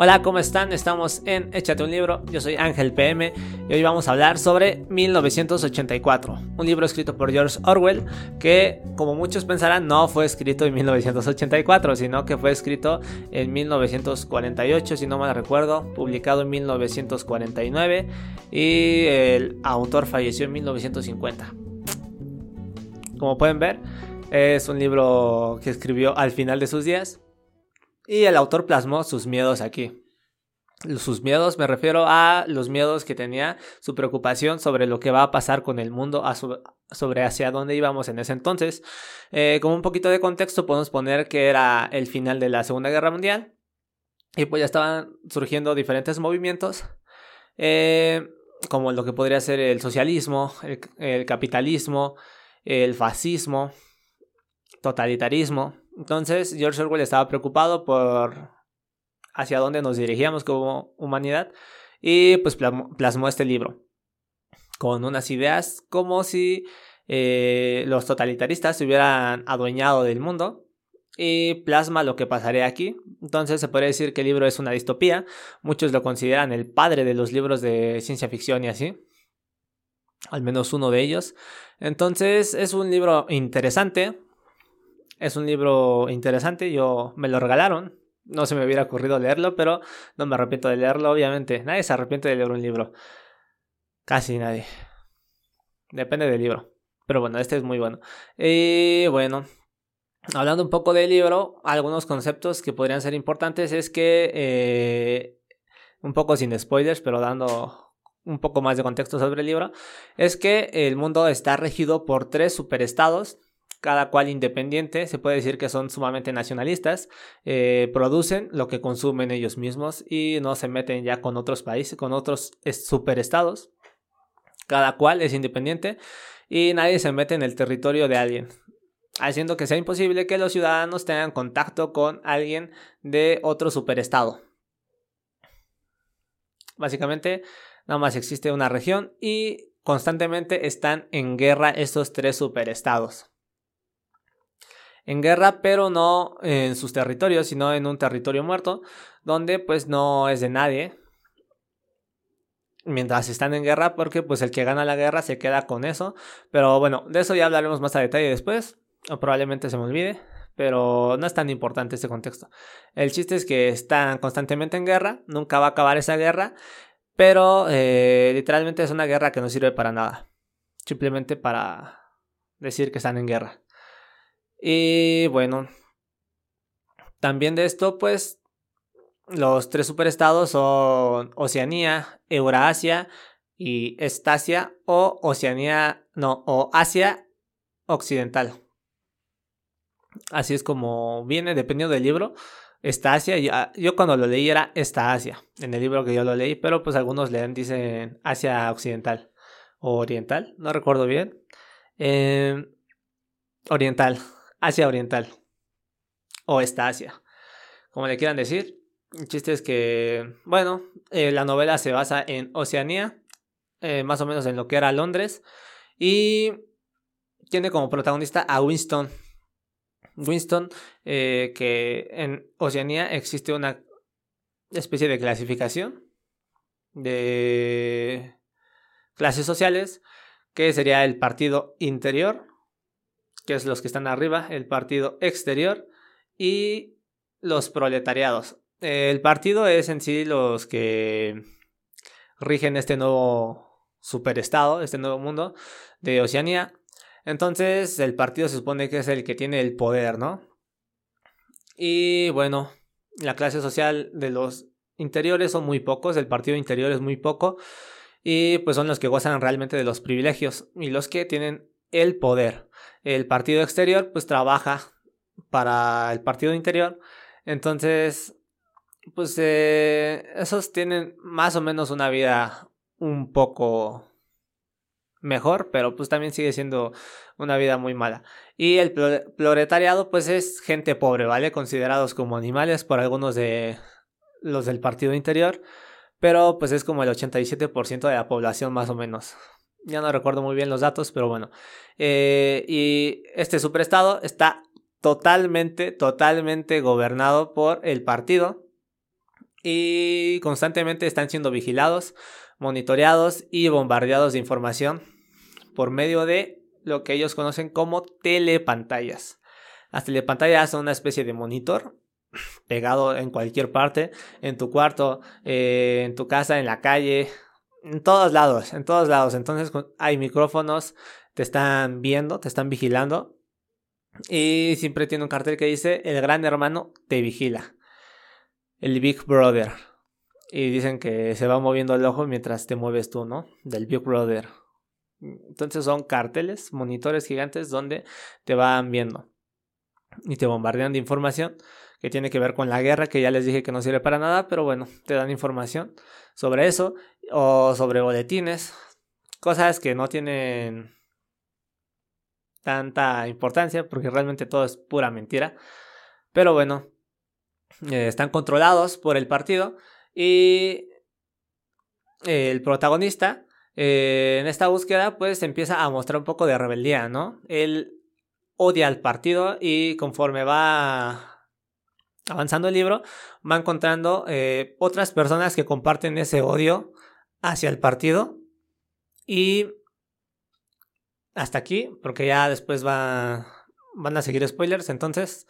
Hola, ¿cómo están? Estamos en Échate un libro. Yo soy Ángel PM y hoy vamos a hablar sobre 1984, un libro escrito por George Orwell que, como muchos pensarán, no fue escrito en 1984, sino que fue escrito en 1948, si no mal recuerdo, publicado en 1949 y el autor falleció en 1950. Como pueden ver, es un libro que escribió al final de sus días y el autor plasmó sus miedos aquí. Sus miedos, me refiero a los miedos que tenía, su preocupación sobre lo que va a pasar con el mundo, sobre hacia dónde íbamos en ese entonces. Eh, como un poquito de contexto, podemos poner que era el final de la Segunda Guerra Mundial y pues ya estaban surgiendo diferentes movimientos, eh, como lo que podría ser el socialismo, el capitalismo, el fascismo, totalitarismo. Entonces George Orwell estaba preocupado por hacia dónde nos dirigíamos como humanidad y pues plasmó, este libro con unas ideas como si eh, los totalitaristas se hubieran adueñado del mundo y plasma lo que pasaría aquí. Entonces se puede decir que el libro es una distopía. Muchos lo consideran el padre de los libros de ciencia ficción y así. Al menos uno de ellos. Entonces es un libro interesante. Es un libro interesante, yo me lo regalaron. No se me hubiera ocurrido leerlo, pero no me arrepiento de leerlo, obviamente. Nadie se arrepiente de leer un libro. Casi nadie. Depende del libro. Pero bueno, este es muy bueno. Y bueno, hablando un poco del libro, algunos conceptos que podrían ser importantes es que, eh, un poco sin spoilers, pero dando un poco más de contexto sobre el libro, es que el mundo está regido por tres superestados cada cual independiente, se puede decir que son sumamente nacionalistas, eh, producen lo que consumen ellos mismos y no se meten ya con otros países, con otros superestados. Cada cual es independiente y nadie se mete en el territorio de alguien, haciendo que sea imposible que los ciudadanos tengan contacto con alguien de otro superestado. Básicamente, nada más existe una región y constantemente están en guerra estos tres superestados en guerra, pero no en sus territorios, sino en un territorio muerto, donde pues no es de nadie. Mientras están en guerra, porque pues el que gana la guerra se queda con eso. Pero bueno, de eso ya hablaremos más a detalle después, o probablemente se me olvide, pero no es tan importante este contexto. El chiste es que están constantemente en guerra, nunca va a acabar esa guerra, pero eh, literalmente es una guerra que no sirve para nada. Simplemente para decir que están en guerra. Y bueno, también de esto, pues, los tres superestados son Oceanía, Eurasia y Estasia o Oceanía, no, o Asia Occidental. Así es como viene, dependiendo del libro. Estasia, yo, yo cuando lo leí era esta Asia, en el libro que yo lo leí, pero pues algunos leen, dicen Asia Occidental o Oriental, no recuerdo bien. Eh, oriental, Asia Oriental o esta Asia, como le quieran decir. El chiste es que, bueno, eh, la novela se basa en Oceanía, eh, más o menos en lo que era Londres, y tiene como protagonista a Winston. Winston, eh, que en Oceanía existe una especie de clasificación de clases sociales, que sería el partido interior, que es los que están arriba, el partido exterior y los proletariados. El partido es en sí los que rigen este nuevo superestado, este nuevo mundo de Oceanía. Entonces el partido se supone que es el que tiene el poder, ¿no? Y bueno, la clase social de los interiores son muy pocos, el partido interior es muy poco y pues son los que gozan realmente de los privilegios y los que tienen el poder el partido exterior pues trabaja para el partido interior. Entonces, pues eh, esos tienen más o menos una vida un poco mejor, pero pues también sigue siendo una vida muy mala. Y el proletariado pues es gente pobre, ¿vale? Considerados como animales por algunos de los del partido interior, pero pues es como el 87% de la población más o menos. Ya no recuerdo muy bien los datos, pero bueno. Eh, y este superestado está totalmente, totalmente gobernado por el partido. y constantemente están siendo vigilados, monitoreados y bombardeados de información por medio de lo que ellos conocen como telepantallas. Las telepantallas son una especie de monitor pegado en cualquier parte, en tu cuarto, eh, en tu casa, en la calle, en todos lados, en todos lados. Entonces hay micrófonos, te están viendo, te están vigilando. Y siempre tiene un cartel que dice, el gran hermano te vigila. El Big Brother. Y dicen que se va moviendo el ojo mientras te mueves tú, ¿no? Del Big Brother. Entonces son carteles, monitores gigantes donde te van viendo. Y te bombardean de información que tiene que ver con la guerra, que ya les dije que no sirve para nada, pero bueno, te dan información sobre eso o sobre boletines, cosas que no tienen tanta importancia porque realmente todo es pura mentira. Pero bueno, eh, están controlados por el partido y el protagonista eh, en esta búsqueda pues empieza a mostrar un poco de rebeldía, ¿no? Él odia al partido y conforme va avanzando el libro, va encontrando eh, otras personas que comparten ese odio hacia el partido. Y hasta aquí, porque ya después va, van a seguir spoilers. Entonces,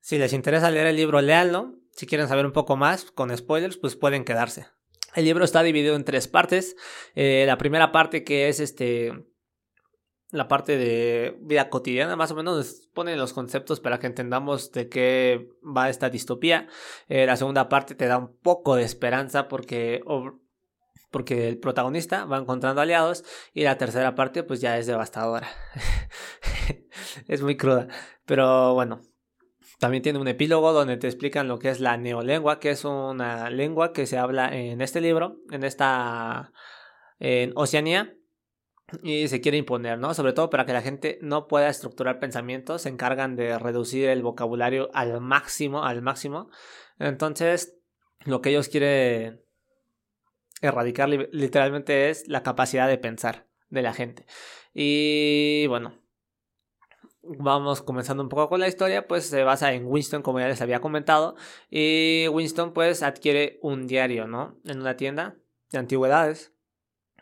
si les interesa leer el libro, léanlo. Si quieren saber un poco más con spoilers, pues pueden quedarse. El libro está dividido en tres partes. Eh, la primera parte que es este la parte de vida cotidiana, más o menos nos pone los conceptos para que entendamos de qué va esta distopía. Eh, la segunda parte te da un poco de esperanza porque, porque el protagonista va encontrando aliados y la tercera parte pues ya es devastadora. es muy cruda, pero bueno. También tiene un epílogo donde te explican lo que es la neolengua, que es una lengua que se habla en este libro, en esta en Oceanía y se quiere imponer, ¿no? Sobre todo para que la gente no pueda estructurar pensamientos, se encargan de reducir el vocabulario al máximo, al máximo. Entonces, lo que ellos quieren erradicar literalmente es la capacidad de pensar de la gente. Y bueno, vamos comenzando un poco con la historia, pues se basa en Winston, como ya les había comentado, y Winston pues adquiere un diario, ¿no? En una tienda de antigüedades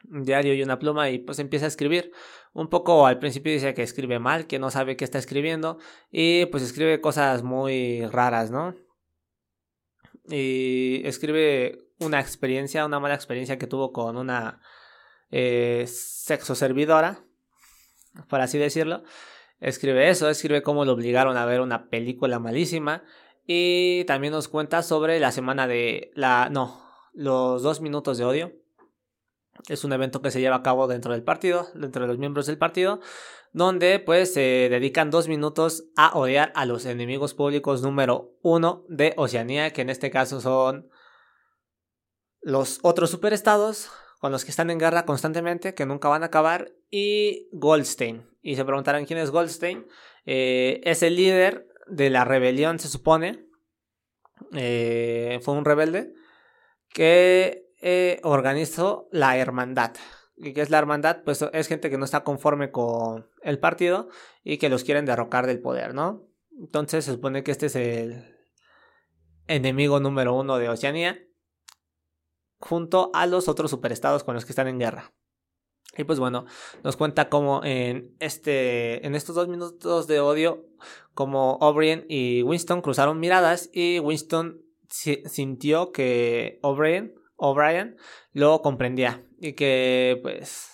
diario y una pluma y pues empieza a escribir. Un poco al principio dice que escribe mal, que no sabe qué está escribiendo y pues escribe cosas muy raras, ¿no? Y escribe una experiencia, una mala experiencia que tuvo con una eh, sexo servidora, por así decirlo. Escribe eso, escribe cómo lo obligaron a ver una película malísima y también nos cuenta sobre la semana de la... no, los dos minutos de odio es un evento que se lleva a cabo dentro del partido, dentro de los miembros del partido, donde pues se dedican dos minutos a odiar a los enemigos públicos número uno de Oceanía, que en este caso son los otros superestados con los que están en guerra constantemente, que nunca van a acabar, y Goldstein. Y se preguntarán quién es Goldstein. Eh, es el líder de la rebelión, se supone. Eh, fue un rebelde que eh, organizó la hermandad. ¿Y qué es la hermandad? Pues es gente que no está conforme con el partido y que los quieren derrocar del poder, ¿no? Entonces se supone que este es el enemigo número uno de Oceanía, junto a los otros superestados con los que están en guerra. Y pues bueno, nos cuenta cómo en este, en estos dos minutos de odio, como O'Brien y Winston cruzaron miradas y Winston sintió que O'Brien O'Brien lo comprendía y que pues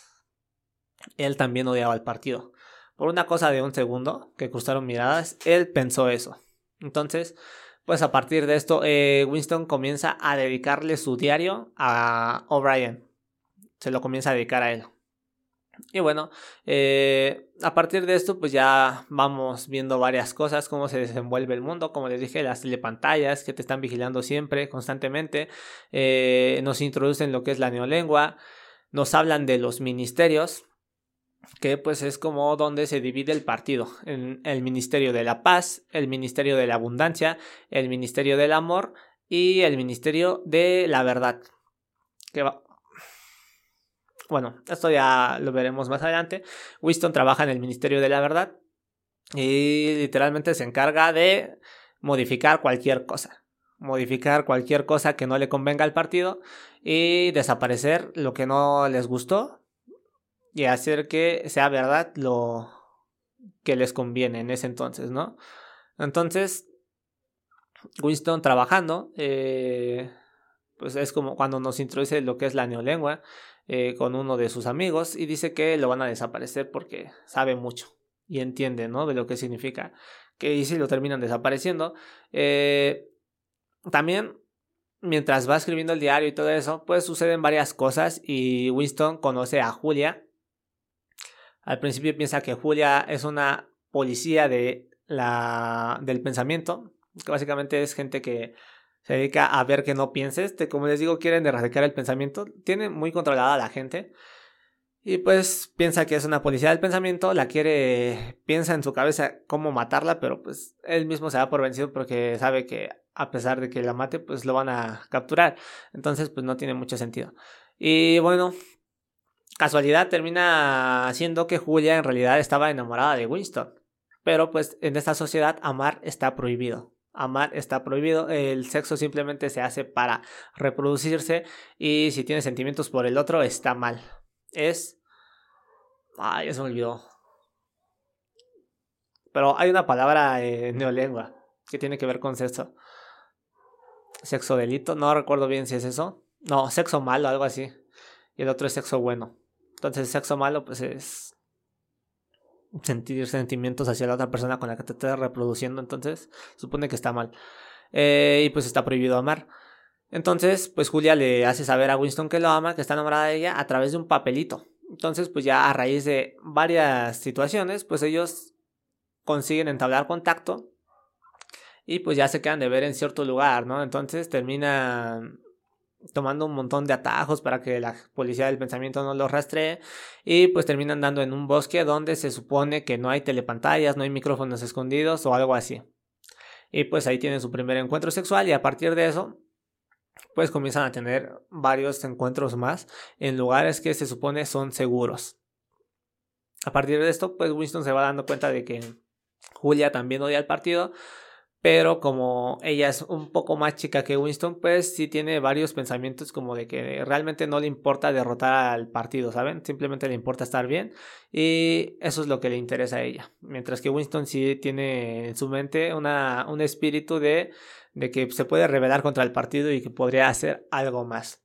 él también odiaba al partido. Por una cosa de un segundo que cruzaron miradas, él pensó eso. Entonces, pues a partir de esto, eh, Winston comienza a dedicarle su diario a O'Brien. Se lo comienza a dedicar a él. Y bueno, eh, a partir de esto, pues ya vamos viendo varias cosas, cómo se desenvuelve el mundo, como les dije, las telepantallas que te están vigilando siempre, constantemente, eh, nos introducen lo que es la neolengua, nos hablan de los ministerios, que pues es como donde se divide el partido, el Ministerio de la Paz, el Ministerio de la Abundancia, el Ministerio del Amor y el Ministerio de la Verdad. Que va, bueno, esto ya lo veremos más adelante. Winston trabaja en el Ministerio de la Verdad y literalmente se encarga de modificar cualquier cosa. modificar cualquier cosa que no le convenga al partido y desaparecer lo que no les gustó y hacer que sea verdad lo que les conviene en ese entonces, ¿no? Entonces, Winston trabajando, eh, pues es como cuando nos introduce lo que es la neolengua eh, con uno de sus amigos y dice que lo van a desaparecer porque sabe mucho y entiende, ¿no? De lo que significa. Que y si lo terminan desapareciendo. Eh, también, mientras va escribiendo el diario y todo eso, pues suceden varias cosas y Winston conoce a Julia. Al principio piensa que Julia es una policía de la, del pensamiento, que básicamente es gente que se dedica a ver que no pienses. como les digo, quieren erradicar el pensamiento. Tiene muy controlada a la gente. Y pues piensa que es una policía del pensamiento, la quiere, piensa en su cabeza cómo matarla, pero pues él mismo se da por vencido porque sabe que a pesar de que la mate, pues lo van a capturar. Entonces, pues no tiene mucho sentido. Y bueno, casualidad termina siendo que Julia en realidad estaba enamorada de Winston. Pero pues en esta sociedad amar está prohibido. Amar está prohibido, el sexo simplemente se hace para reproducirse y si tiene sentimientos por el otro está mal. Es... Ay, ya se me olvidó. Pero hay una palabra en neolengua que tiene que ver con sexo. Sexo delito, no recuerdo bien si es eso. No, sexo malo, algo así. Y el otro es sexo bueno. Entonces, sexo malo, pues es sentir sentimientos hacia la otra persona con la que te estás reproduciendo, entonces supone que está mal. Eh, y pues está prohibido amar. Entonces, pues Julia le hace saber a Winston que lo ama, que está enamorada de ella, a través de un papelito. Entonces, pues ya a raíz de varias situaciones, pues ellos consiguen entablar contacto y pues ya se quedan de ver en cierto lugar, ¿no? Entonces terminan tomando un montón de atajos para que la policía del pensamiento no los rastree y pues terminan dando en un bosque donde se supone que no hay telepantallas, no hay micrófonos escondidos o algo así. Y pues ahí tienen su primer encuentro sexual y a partir de eso pues comienzan a tener varios encuentros más en lugares que se supone son seguros. A partir de esto pues Winston se va dando cuenta de que Julia también odia al partido pero como ella es un poco más chica que Winston, pues sí tiene varios pensamientos como de que realmente no le importa derrotar al partido, ¿saben? Simplemente le importa estar bien y eso es lo que le interesa a ella. Mientras que Winston sí tiene en su mente una, un espíritu de, de que se puede rebelar contra el partido y que podría hacer algo más.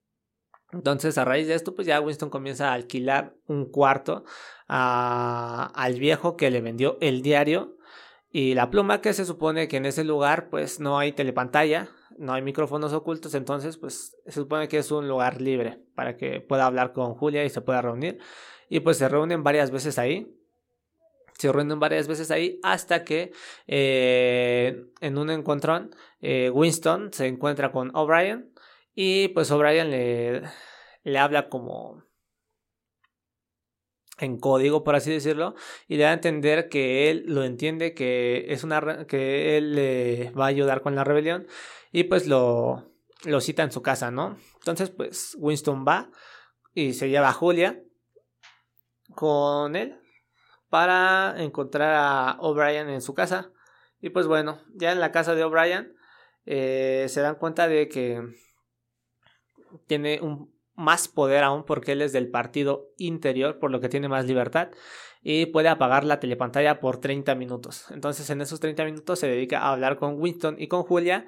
Entonces, a raíz de esto, pues ya Winston comienza a alquilar un cuarto al viejo que le vendió el diario y la pluma que se supone que en ese lugar pues no hay telepantalla, no hay micrófonos ocultos, entonces pues se supone que es un lugar libre para que pueda hablar con Julia y se pueda reunir. Y pues se reúnen varias veces ahí. Se reúnen varias veces ahí hasta que eh, en un encontrón eh, Winston se encuentra con O'Brien y pues O'Brien le, le habla como en código, por así decirlo, y le da a entender que él lo entiende, que es una que él le va a ayudar con la rebelión y pues lo lo cita en su casa, ¿no? Entonces, pues Winston va y se lleva a Julia con él para encontrar a O'Brien en su casa. Y pues bueno, ya en la casa de O'Brien eh, se dan cuenta de que tiene un más poder aún porque él es del partido interior, por lo que tiene más libertad y puede apagar la telepantalla por 30 minutos. Entonces en esos 30 minutos se dedica a hablar con Winston y con Julia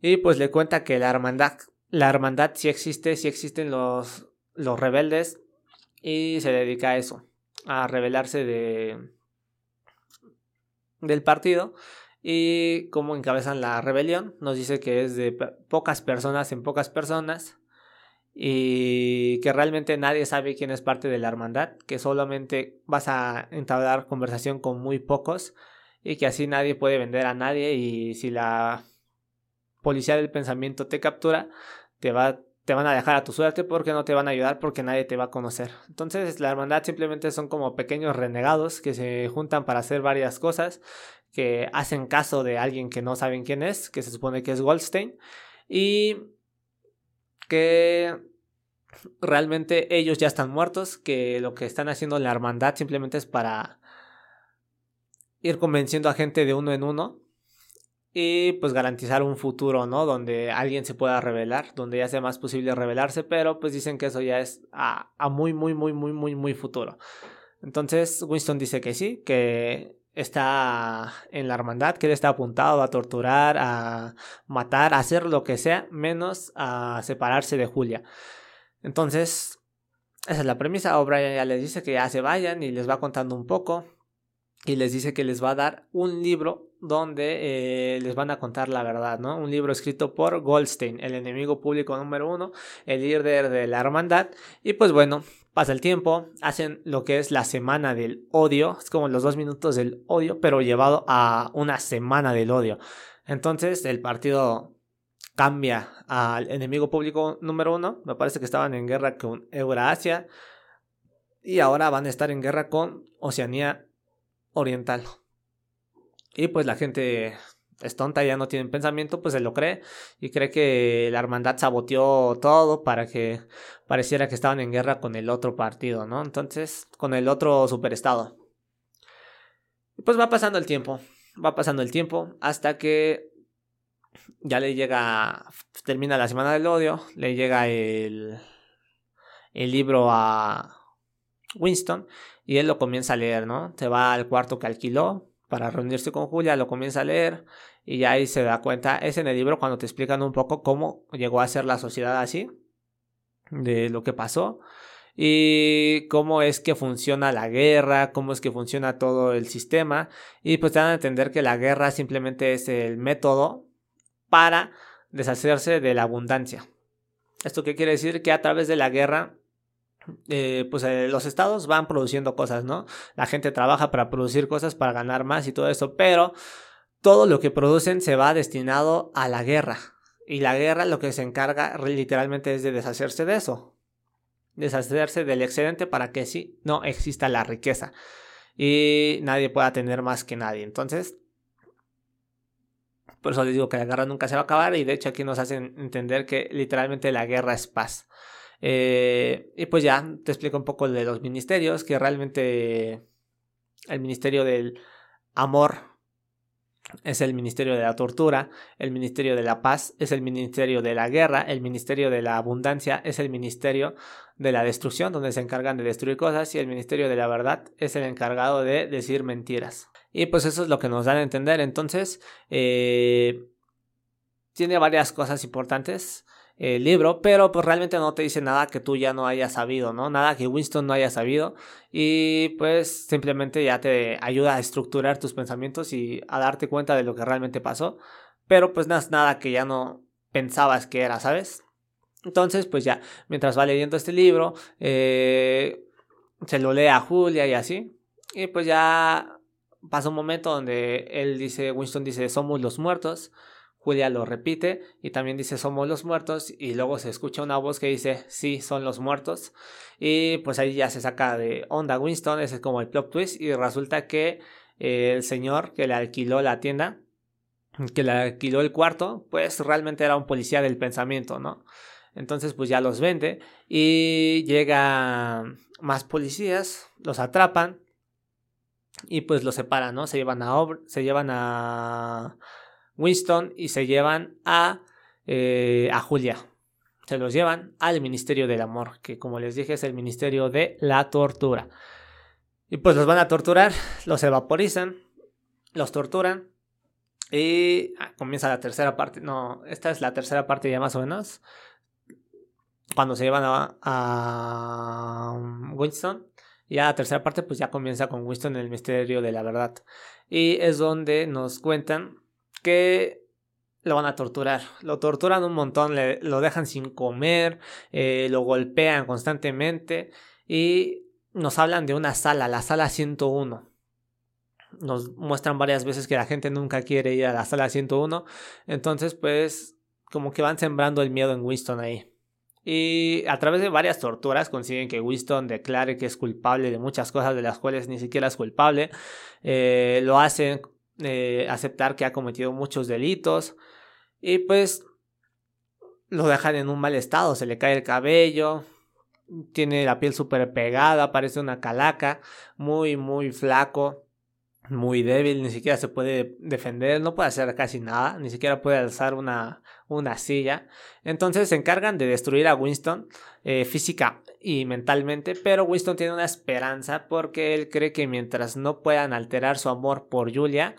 y pues le cuenta que la hermandad, la hermandad sí existe, sí existen los, los rebeldes y se dedica a eso, a rebelarse de del partido y cómo encabezan la rebelión. Nos dice que es de pocas personas en pocas personas y que realmente nadie sabe quién es parte de la hermandad, que solamente vas a entablar conversación con muy pocos y que así nadie puede vender a nadie y si la policía del pensamiento te captura, te va te van a dejar a tu suerte porque no te van a ayudar porque nadie te va a conocer. Entonces la hermandad simplemente son como pequeños renegados que se juntan para hacer varias cosas, que hacen caso de alguien que no saben quién es, que se supone que es Goldstein, y que realmente ellos ya están muertos, que lo que están haciendo en la hermandad simplemente es para ir convenciendo a gente de uno en uno y pues garantizar un futuro, ¿no? Donde alguien se pueda revelar, donde ya sea más posible revelarse, pero pues dicen que eso ya es a, a muy, muy, muy, muy, muy, muy futuro. Entonces Winston dice que sí, que está en la hermandad, que él está apuntado a torturar, a matar, a hacer lo que sea, menos a separarse de Julia. Entonces, esa es la premisa. O'Brien ya les dice que ya se vayan y les va contando un poco. Y les dice que les va a dar un libro donde eh, les van a contar la verdad, ¿no? Un libro escrito por Goldstein, el enemigo público número uno, el líder de la hermandad. Y pues bueno, pasa el tiempo, hacen lo que es la semana del odio, es como los dos minutos del odio, pero llevado a una semana del odio. Entonces el partido cambia al enemigo público número uno. Me parece que estaban en guerra con Eurasia. Y ahora van a estar en guerra con Oceanía Oriental. Y pues la gente es tonta, ya no tienen pensamiento, pues se lo cree. Y cree que la hermandad saboteó todo para que pareciera que estaban en guerra con el otro partido, ¿no? Entonces, con el otro superestado. Y pues va pasando el tiempo. Va pasando el tiempo hasta que ya le llega, termina la semana del odio, le llega el, el libro a Winston y él lo comienza a leer, ¿no? Se va al cuarto que alquiló para reunirse con Julia, lo comienza a leer y ya ahí se da cuenta, es en el libro cuando te explican un poco cómo llegó a ser la sociedad así, de lo que pasó y cómo es que funciona la guerra, cómo es que funciona todo el sistema y pues te dan a entender que la guerra simplemente es el método para deshacerse de la abundancia. ¿Esto qué quiere decir? Que a través de la guerra eh, pues eh, los estados van produciendo cosas, ¿no? La gente trabaja para producir cosas, para ganar más y todo eso, pero todo lo que producen se va destinado a la guerra. Y la guerra lo que se encarga literalmente es de deshacerse de eso. Deshacerse del excedente para que sí no exista la riqueza. Y nadie pueda tener más que nadie. Entonces, por eso les digo que la guerra nunca se va a acabar y de hecho aquí nos hacen entender que literalmente la guerra es paz. Eh, y pues ya te explico un poco de los ministerios, que realmente el ministerio del amor es el ministerio de la tortura, el ministerio de la paz es el ministerio de la guerra, el ministerio de la abundancia es el ministerio de la destrucción, donde se encargan de destruir cosas, y el ministerio de la verdad es el encargado de decir mentiras. Y pues eso es lo que nos dan a entender. Entonces, eh, tiene varias cosas importantes el libro, pero pues realmente no te dice nada que tú ya no hayas sabido, ¿no? Nada que Winston no haya sabido y pues simplemente ya te ayuda a estructurar tus pensamientos y a darte cuenta de lo que realmente pasó, pero pues no es nada que ya no pensabas que era, ¿sabes? Entonces pues ya, mientras va leyendo este libro, eh, se lo lee a Julia y así, y pues ya pasa un momento donde él dice, Winston dice, somos los muertos. Julia lo repite y también dice somos los muertos y luego se escucha una voz que dice sí, son los muertos y pues ahí ya se saca de onda Winston, ese es como el plot twist y resulta que el señor que le alquiló la tienda, que le alquiló el cuarto, pues realmente era un policía del pensamiento, ¿no? Entonces pues ya los vende y llega más policías, los atrapan y pues los separan, ¿no? Se llevan a se llevan a Winston y se llevan a, eh, a Julia. Se los llevan al Ministerio del Amor, que como les dije es el Ministerio de la Tortura. Y pues los van a torturar, los evaporizan, los torturan. Y ah, comienza la tercera parte. No, esta es la tercera parte ya más o menos. Cuando se llevan a, a Winston. Y a la tercera parte pues ya comienza con Winston en el Ministerio de la Verdad. Y es donde nos cuentan que lo van a torturar. Lo torturan un montón, lo dejan sin comer, eh, lo golpean constantemente y nos hablan de una sala, la sala 101. Nos muestran varias veces que la gente nunca quiere ir a la sala 101. Entonces, pues, como que van sembrando el miedo en Winston ahí. Y a través de varias torturas consiguen que Winston declare que es culpable de muchas cosas de las cuales ni siquiera es culpable. Eh, lo hacen eh, aceptar que ha cometido muchos delitos y pues lo dejan en un mal estado, se le cae el cabello, tiene la piel súper pegada, parece una calaca, muy muy flaco muy débil, ni siquiera se puede defender, no puede hacer casi nada, ni siquiera puede alzar una, una silla. Entonces se encargan de destruir a Winston eh, física y mentalmente, pero Winston tiene una esperanza porque él cree que mientras no puedan alterar su amor por Julia,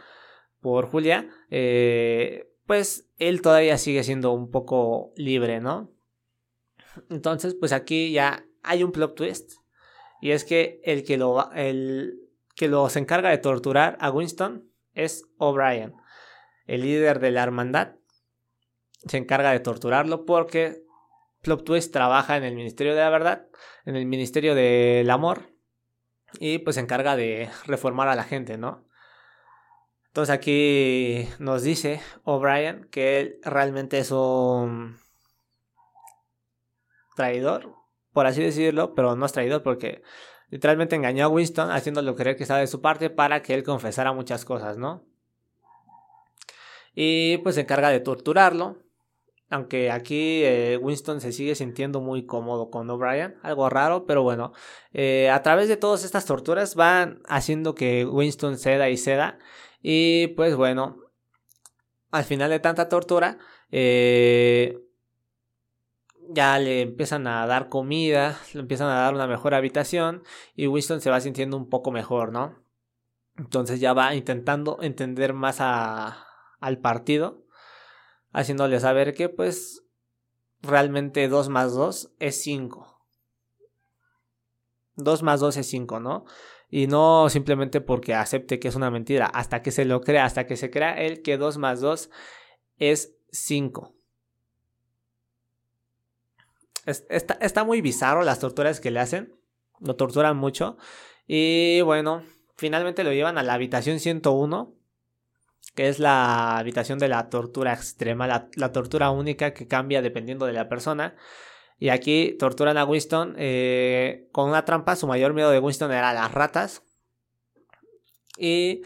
por Julia, eh, pues él todavía sigue siendo un poco libre, ¿no? Entonces, pues aquí ya hay un plot twist. Y es que el que lo, el que los encarga de torturar a Winston es O'Brien, el líder de la hermandad. Se encarga de torturarlo porque Plot Twist trabaja en el Ministerio de la Verdad, en el Ministerio del Amor, y pues se encarga de reformar a la gente, ¿no? Entonces aquí nos dice O'Brien que él realmente es un traidor, por así decirlo, pero no es traidor porque literalmente engañó a Winston haciéndolo creer que estaba de su parte para que él confesara muchas cosas, ¿no? Y pues se encarga de torturarlo. Aunque aquí eh, Winston se sigue sintiendo muy cómodo con O'Brien, algo raro, pero bueno, eh, a través de todas estas torturas van haciendo que Winston ceda y ceda. Y pues bueno, al final de tanta tortura, eh, ya le empiezan a dar comida, le empiezan a dar una mejor habitación y Winston se va sintiendo un poco mejor, ¿no? Entonces ya va intentando entender más a, al partido, haciéndole saber que pues realmente 2 más 2 es 5. 2 más 2 es 5, ¿no? Y no simplemente porque acepte que es una mentira, hasta que se lo crea, hasta que se crea él que 2 más 2 es 5 está, está muy bizarro las torturas que le hacen. Lo torturan mucho. Y bueno, finalmente lo llevan a la habitación 101, que es la habitación de la tortura extrema, la, tortura única que cambia dependiendo de la persona. Y aquí torturan a Winston eh, con una trampa. Su mayor miedo de Winston era las ratas. Y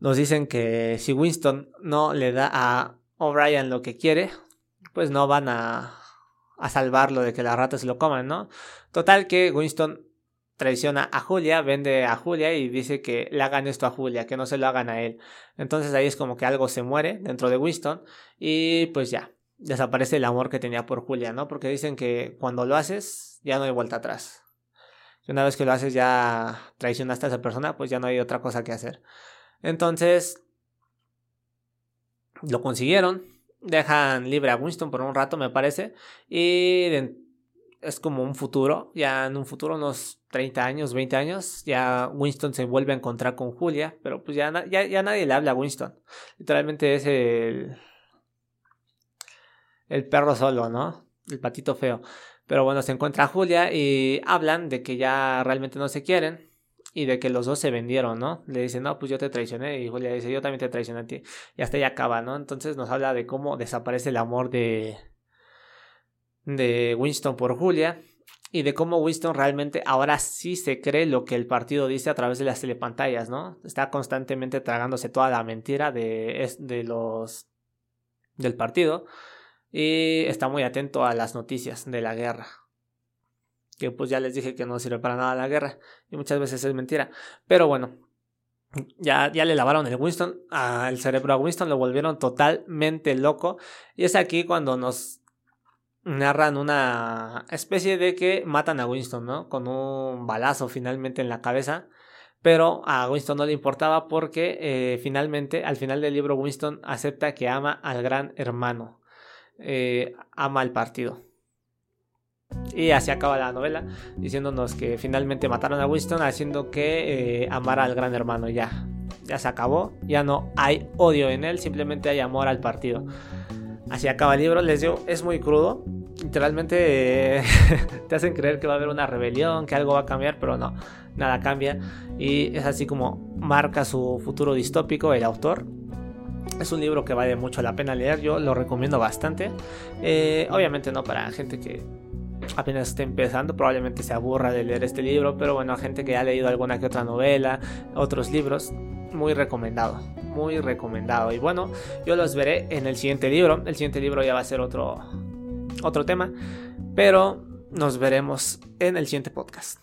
nos dicen que si Winston no le da a O'Brien lo que quiere, pues no van a, a salvarlo de que las ratas lo coman, ¿no? Total que Winston traiciona a Julia, vende a Julia y dice que le hagan esto a Julia, que no se lo hagan a él. Entonces ahí es como que algo se muere dentro de Winston y pues ya, desaparece el amor que tenía por Julia, ¿no? Porque dicen que cuando lo haces ya no hay vuelta atrás. Y una vez que lo haces ya traicionaste a esa persona, pues ya no hay otra cosa que hacer. Entonces, lo consiguieron, dejan libre a Winston por un rato, me parece, y es como un futuro, ya en un futuro, unos 30 años, 20 años, ya Winston se vuelve a encontrar con Julia, pero pues ya, ya, ya nadie le habla a Winston. Literalmente es el, el perro solo, ¿no? El patito feo. Pero bueno, se encuentra Julia y hablan de que ya realmente no se quieren y de que los dos se vendieron, ¿no? Le dice, no, pues yo te traicioné y Julia dice, yo también te traicioné a ti. Y hasta ahí acaba, ¿no? Entonces nos habla de cómo desaparece el amor de, de Winston por Julia y de cómo Winston realmente ahora sí se cree lo que el partido dice a través de las telepantallas, ¿no? Está constantemente tragándose toda la mentira de, de los del partido y está muy atento a las noticias de la guerra que pues ya les dije que no sirve para nada la guerra y muchas veces es mentira. Pero bueno, ya, ya le lavaron el Winston, al cerebro a Winston, lo volvieron totalmente loco y es aquí cuando nos narran una especie de que matan a Winston, ¿no? Con un balazo finalmente en la cabeza. Pero a Winston no le importaba porque eh, finalmente, al final del libro, Winston acepta que ama al gran hermano. Eh, ama al partido. Y así acaba la novela, diciéndonos que finalmente mataron a Winston, haciendo que eh, amara al gran hermano. Ya, ya se acabó, ya no hay odio en él, simplemente hay amor al partido. Así acaba el libro, les digo, es muy crudo. Literalmente te hacen creer que va a haber una rebelión, que algo va a cambiar, pero no, nada cambia. Y es así como marca su futuro distópico el autor. Es un libro que vale mucho la pena leer, yo lo recomiendo bastante. Eh, obviamente no para gente que apenas está empezando, probablemente se aburra de leer este libro, pero bueno, a gente que ha leído alguna que otra novela, otros libros, muy recomendado, muy recomendado. Y bueno, yo los veré en el siguiente libro. El siguiente libro ya va a ser otro, otro tema, pero nos veremos en el siguiente podcast.